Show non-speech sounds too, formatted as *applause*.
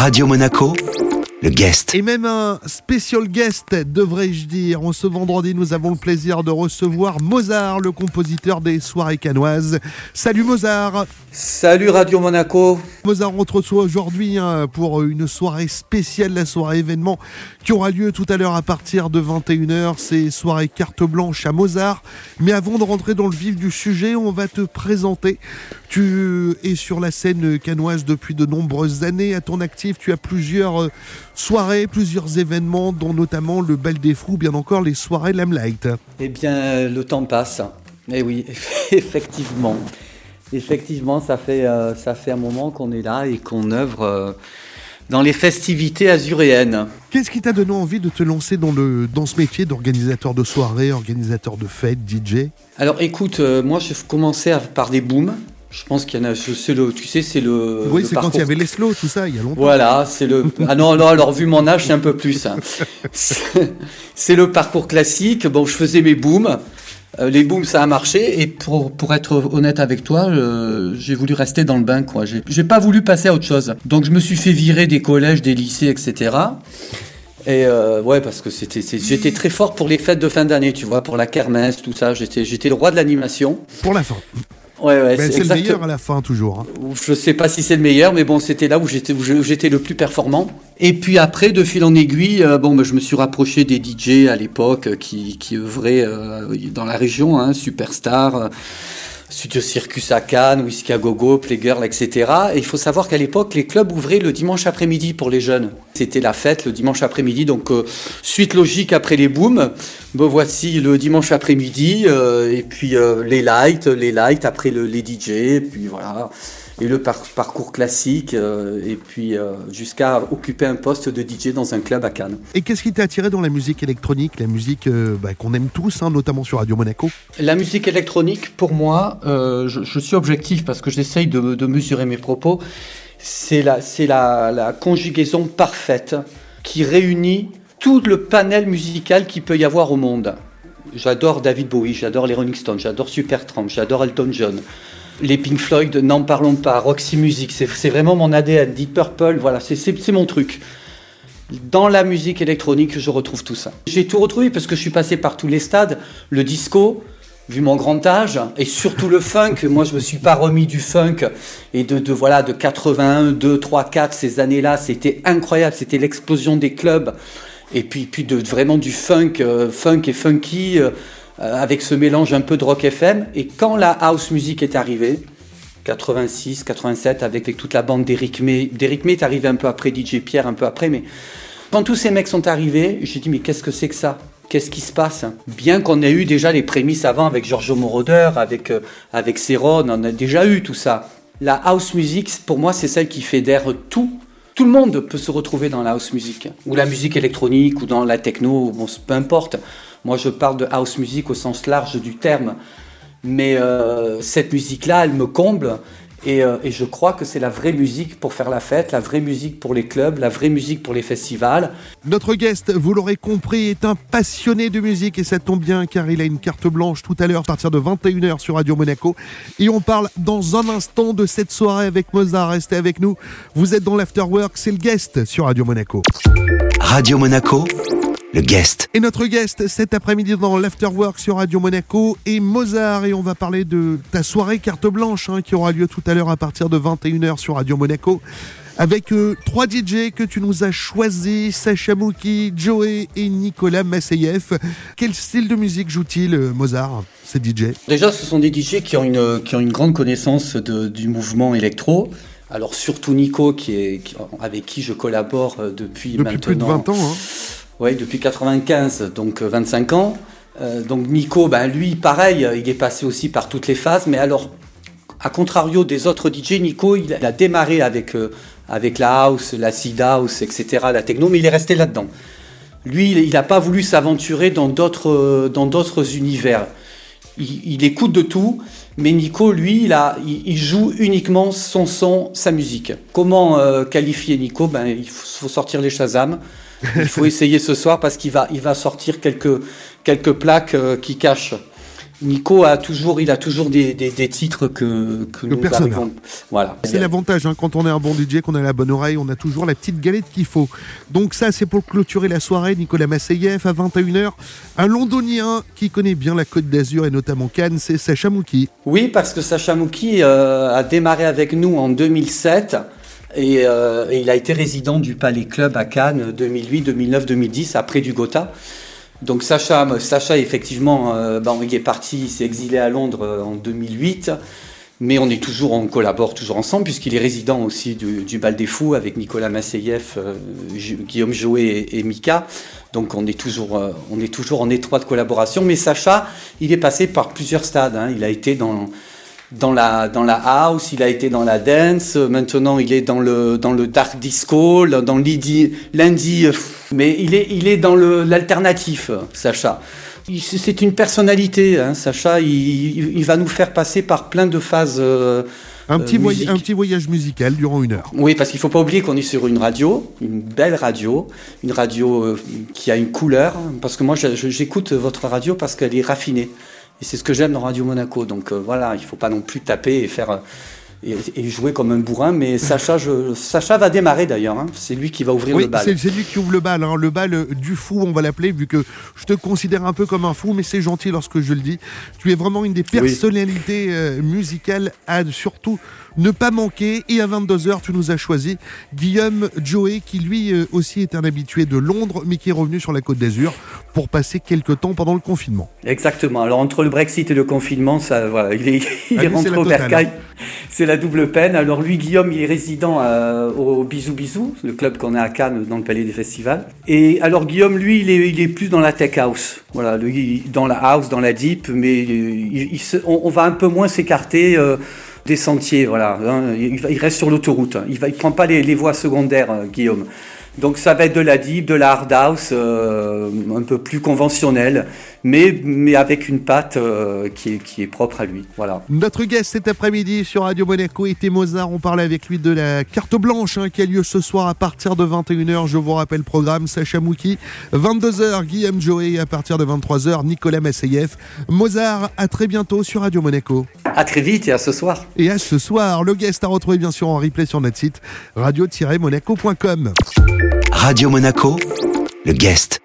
Radio Monaco, le guest. Et même un special guest, devrais-je dire. En ce vendredi, nous avons le plaisir de recevoir Mozart, le compositeur des soirées canoises. Salut Mozart Salut Radio Monaco Mozart, on te reçoit aujourd'hui hein, pour une soirée spéciale, la soirée événement qui aura lieu tout à l'heure à partir de 21h. C'est soirée carte blanche à Mozart. Mais avant de rentrer dans le vif du sujet, on va te présenter. Tu es sur la scène canoise depuis de nombreuses années. À ton actif, tu as plusieurs euh, soirées, plusieurs événements, dont notamment le Bal des Fous, bien encore les soirées Lamelight. Eh bien, le temps passe. Eh oui, *laughs* effectivement. Effectivement, ça fait, euh, ça fait un moment qu'on est là et qu'on œuvre euh, dans les festivités azuréennes. Qu'est-ce qui t'a donné envie de te lancer dans, le, dans ce métier d'organisateur de soirées, organisateur de fêtes, DJ Alors écoute, euh, moi j'ai commencé à- par des booms. Je pense qu'il y en a, c'est le, tu sais, c'est le. Oui, c'est quand il y parcours- avait les slows, tout ça, il y a longtemps. Voilà, c'est le. Ah non, non, alors vu mon âge, c'est un peu plus. hein. C'est le parcours classique. Bon, je faisais mes booms. Euh, les booms, ça a marché. Et pour, pour être honnête avec toi, euh, j'ai voulu rester dans le bain, quoi. J'ai pas voulu passer à autre chose. Donc, je me suis fait virer des collèges, des lycées, etc. Et euh, ouais, parce que c'était, j'étais très fort pour les fêtes de fin d'année, tu vois, pour la kermesse, tout ça. J'étais, j'étais le roi de l'animation. Pour la fin. Ouais, ouais, Ben, c'est le meilleur à la fin, toujours. hein. je sais pas si c'est le meilleur, mais bon, c'était là où j'étais, le plus performant. Et puis après, de fil en aiguille, euh, bon, ben, je me suis rapproché des DJ à l'époque euh, qui, qui œuvraient euh, dans la région, hein, Superstar, Studio Circus à Cannes, Whisky à Gogo, Playgirl, etc. Et il faut savoir qu'à l'époque, les clubs ouvraient le dimanche après-midi pour les jeunes. C'était la fête le dimanche après-midi, donc euh, suite logique après les booms. Me voici le dimanche après-midi, euh, et puis euh, les lights, les lights après le, les DJ, et puis voilà. Et le par- parcours classique, euh, et puis euh, jusqu'à occuper un poste de DJ dans un club à Cannes. Et qu'est-ce qui t'a attiré dans la musique électronique, la musique euh, bah, qu'on aime tous, hein, notamment sur Radio Monaco? La musique électronique, pour moi, euh, je, je suis objectif parce que j'essaye de, de mesurer mes propos. C'est la, c'est la, la conjugaison parfaite qui réunit tout le panel musical qu'il peut y avoir au monde. J'adore David Bowie, j'adore les Rolling Stones, j'adore Supertramp, j'adore Elton John. Les Pink Floyd, n'en parlons pas. Roxy Music, c'est vraiment mon ADN. Deep Purple, voilà, c'est- mon truc. Dans la musique électronique, je retrouve tout ça. J'ai tout retrouvé parce que je suis passé par tous les stades. Le disco, vu mon grand âge, et surtout le funk. *laughs* Moi, je me suis pas remis du funk. Et de, voilà, de 81, 2, 3, 4, ces années-là, c'était incroyable. C'était l'explosion des clubs. Et puis, de, vraiment du funk, euh, funk et funky, euh, avec ce mélange un peu de rock FM. Et quand la house music est arrivée, 86, 87, avec toute la bande d'Eric May. D'Eric May est arrivé un peu après, DJ Pierre un peu après, mais quand tous ces mecs sont arrivés, j'ai dit mais qu'est-ce que c'est que ça? Qu'est-ce qui se passe? Bien qu'on ait eu déjà les prémices avant avec Giorgio Moroder, avec, euh, avec on a déjà eu tout ça. La house music, pour moi, c'est celle qui fédère tout. Tout le monde peut se retrouver dans la house music, ou la musique électronique, ou dans la techno, bon, peu importe. Moi, je parle de house music au sens large du terme. Mais euh, cette musique-là, elle me comble. Et, euh, et je crois que c'est la vraie musique pour faire la fête, la vraie musique pour les clubs, la vraie musique pour les festivals. Notre guest, vous l'aurez compris, est un passionné de musique et ça tombe bien car il a une carte blanche tout à l'heure à partir de 21h sur Radio Monaco. Et on parle dans un instant de cette soirée avec Mozart. Restez avec nous. Vous êtes dans l'Afterwork, c'est le guest sur Radio Monaco. Radio Monaco, le guest. Et notre guest cet après-midi dans l'Afterwork sur Radio Monaco est Mozart et on va parler de ta soirée carte blanche hein, qui aura lieu tout à l'heure à partir de 21h sur Radio Monaco avec euh, trois DJ que tu nous as choisis, Sacha Mouki, Joey et Nicolas Masseyev. Quel style de musique joue-t-il euh, Mozart, ces DJ Déjà, ce sont des DJ qui ont une, qui ont une grande connaissance de- du mouvement électro. Alors surtout Nico, qui est, qui- avec qui je collabore euh, depuis, Depuis maintenant. plus de 20 ans. hein. Oui, depuis 95, donc euh, 25 ans. Euh, donc Nico, ben, lui, pareil, euh, il est passé aussi par toutes les phases. Mais alors, à contrario des autres DJ, Nico, il a, démarré avec, euh, la house, la seed house, etc., la techno, mais il est resté là-dedans. Lui, il n'a pas voulu s'aventurer euh, dans d'autres univers. Il, il écoute de tout, mais Nico, lui, il, a, il, il joue uniquement son son, sa musique. Comment euh, qualifier Nico? Ben, Il faut, faut sortir les Shazam. Il faut *laughs* essayer ce soir parce qu'il va, il va sortir quelques, quelques plaques euh, qui cachent Nico a toujours, il a toujours des, des, des titres que, que Le nous arrivons. Voilà. C'est l'avantage hein, quand on est un bon DJ, qu'on a la bonne oreille, on a toujours la petite galette qu'il faut. Donc ça, c'est pour clôturer la soirée. Nicolas Masseyev à 21h. Un londonien qui connaît bien la Côte d'Azur et notamment Cannes, c'est Sacha Mouki. Oui, parce que Sacha Mouki euh, a démarré avec nous en 2007 et, euh, et il a été résident du Palais Club à Cannes 2008, 2009, 2010 après du Gotha. Donc Sacha, Sacha effectivement, euh, il est parti, il s'est exilé à Londres euh, en 2008. Mais on est toujours, on collabore toujours ensemble puisqu'il est résident aussi du, Bal des Fous avec Nicolas Masseyev, euh, Guillaume Joé et, et Mika. Donc on est toujours, euh, on est toujours en étroite collaboration. Mais Sacha, il est passé par plusieurs stades. hein. Il a été dans dans la dans la house, il a été dans la dance. Maintenant, il est dans le dans le dark disco, dans l'indie, euh, Mais il est il est dans le l'alternatif, Sacha. C'est une personnalité, hein, Sacha. Il, va nous faire passer par plein de phases. euh, Un petit, euh, voy- musique. un petit voyage musical durant une heure. Oui, parce qu'il faut pas oublier qu'on est sur une radio, une belle radio, une radio euh, qui a une couleur. Parce que moi, j'écoute votre radio parce qu'elle est raffinée. Et c'est ce que j'aime dans Radio Monaco. Donc euh, voilà, il faut pas non plus taper et faire euh, et, et jouer comme un bourrin. Mais Sacha, je, Sacha va démarrer d'ailleurs. hein. C'est lui qui va ouvrir Oui, le bal. c'est c'est lui qui ouvre le bal, hein, le bal euh, du fou, on va l'appeler, vu que je te considère un peu comme un fou, mais c'est gentil lorsque je le dis. Tu es vraiment une des personnalités euh, musicales à surtout ne pas manquer. Et à 22h, tu nous as choisi Guillaume Joey, qui lui euh, aussi est un habitué de Londres, mais qui est revenu sur la Côte d'Azur pour passer quelques temps pendant le confinement. Exactement. Alors entre le Brexit et le confinement, ça, voilà, il est, *laughs* il Ah, est rentré au bercail. C'est la double peine. Alors lui, Guillaume, il est résident euh, au Bisou Bisou, le club qu'on a à Cannes dans le Palais des Festivals. Et alors Guillaume, lui, il est, plus dans la tech house. Voilà, lui, dans la house, dans la deep, mais on, va un peu moins s'écarter. euh, des sentiers, voilà. hein. il, reste sur l'autoroute. Il prend pas les, voies secondaires, euh, Guillaume. Donc ça va être de la deep, de la hard house, un peu plus conventionnelle, mais, mais avec une patte euh, qui, est, qui est propre à lui. Voilà. Notre guest cet après-midi sur Radio Monaco était Mozart. On parlait avec lui de la carte blanche hein, qui a lieu ce soir à partir de 21h. Je vous rappelle le programme Sacha Mouki. 22h, Guillaume Joé. À partir de 23h, Nicolas Masseyev. Mozart, à très bientôt sur Radio Monaco. À très vite et à ce soir. Et à ce soir, le guest à retrouver bien sûr en replay sur notre site radio-monaco.com. Radio Monaco, le guest.